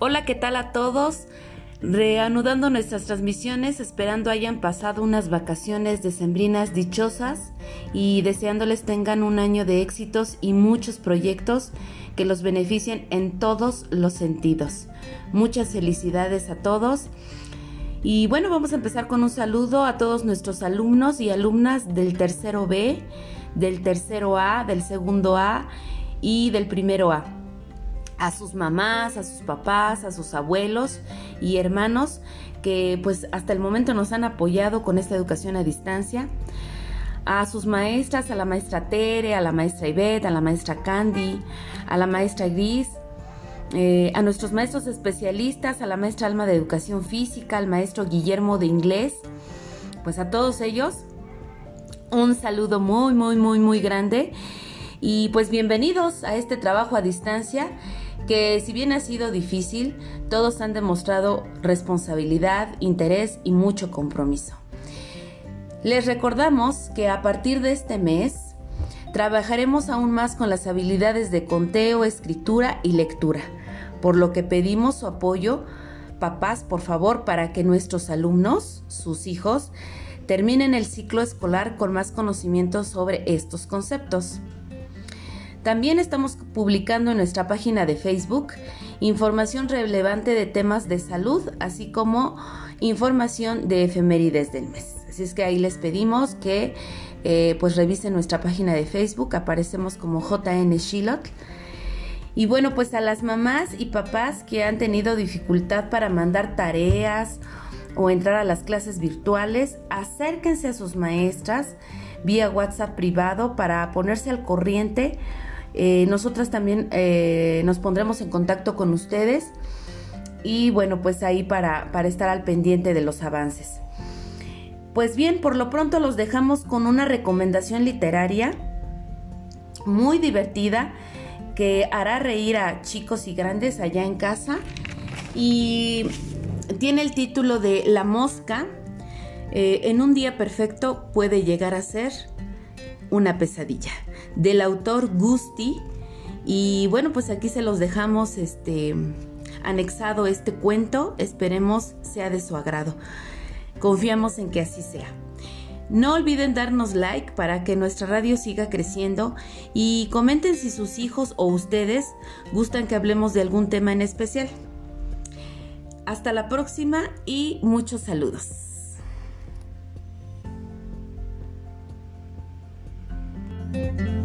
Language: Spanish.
Hola, ¿qué tal a todos? Reanudando nuestras transmisiones, esperando hayan pasado unas vacaciones decembrinas dichosas y deseándoles tengan un año de éxitos y muchos proyectos que los beneficien en todos los sentidos. Muchas felicidades a todos. Y bueno, vamos a empezar con un saludo a todos nuestros alumnos y alumnas del tercero B, del tercero A, del segundo A y del primero A a sus mamás, a sus papás, a sus abuelos y hermanos que pues hasta el momento nos han apoyado con esta educación a distancia, a sus maestras, a la maestra Tere, a la maestra Ivette, a la maestra Candy, a la maestra Gris, eh, a nuestros maestros especialistas, a la maestra Alma de Educación Física, al maestro Guillermo de Inglés, pues a todos ellos un saludo muy, muy, muy, muy grande. Y pues bienvenidos a este trabajo a distancia que si bien ha sido difícil, todos han demostrado responsabilidad, interés y mucho compromiso. Les recordamos que a partir de este mes trabajaremos aún más con las habilidades de conteo, escritura y lectura, por lo que pedimos su apoyo, papás, por favor, para que nuestros alumnos, sus hijos, terminen el ciclo escolar con más conocimientos sobre estos conceptos. También estamos publicando en nuestra página de Facebook información relevante de temas de salud, así como información de efemérides del mes. Así es que ahí les pedimos que eh, pues revisen nuestra página de Facebook, aparecemos como JN Shilot. Y bueno, pues a las mamás y papás que han tenido dificultad para mandar tareas o entrar a las clases virtuales, acérquense a sus maestras vía WhatsApp privado para ponerse al corriente eh, nosotras también eh, nos pondremos en contacto con ustedes y bueno, pues ahí para, para estar al pendiente de los avances. Pues bien, por lo pronto los dejamos con una recomendación literaria muy divertida que hará reír a chicos y grandes allá en casa y tiene el título de La mosca. Eh, en un día perfecto puede llegar a ser una pesadilla del autor Gusti. Y bueno, pues aquí se los dejamos este anexado este cuento. Esperemos sea de su agrado. Confiamos en que así sea. No olviden darnos like para que nuestra radio siga creciendo y comenten si sus hijos o ustedes gustan que hablemos de algún tema en especial. Hasta la próxima y muchos saludos. Bye.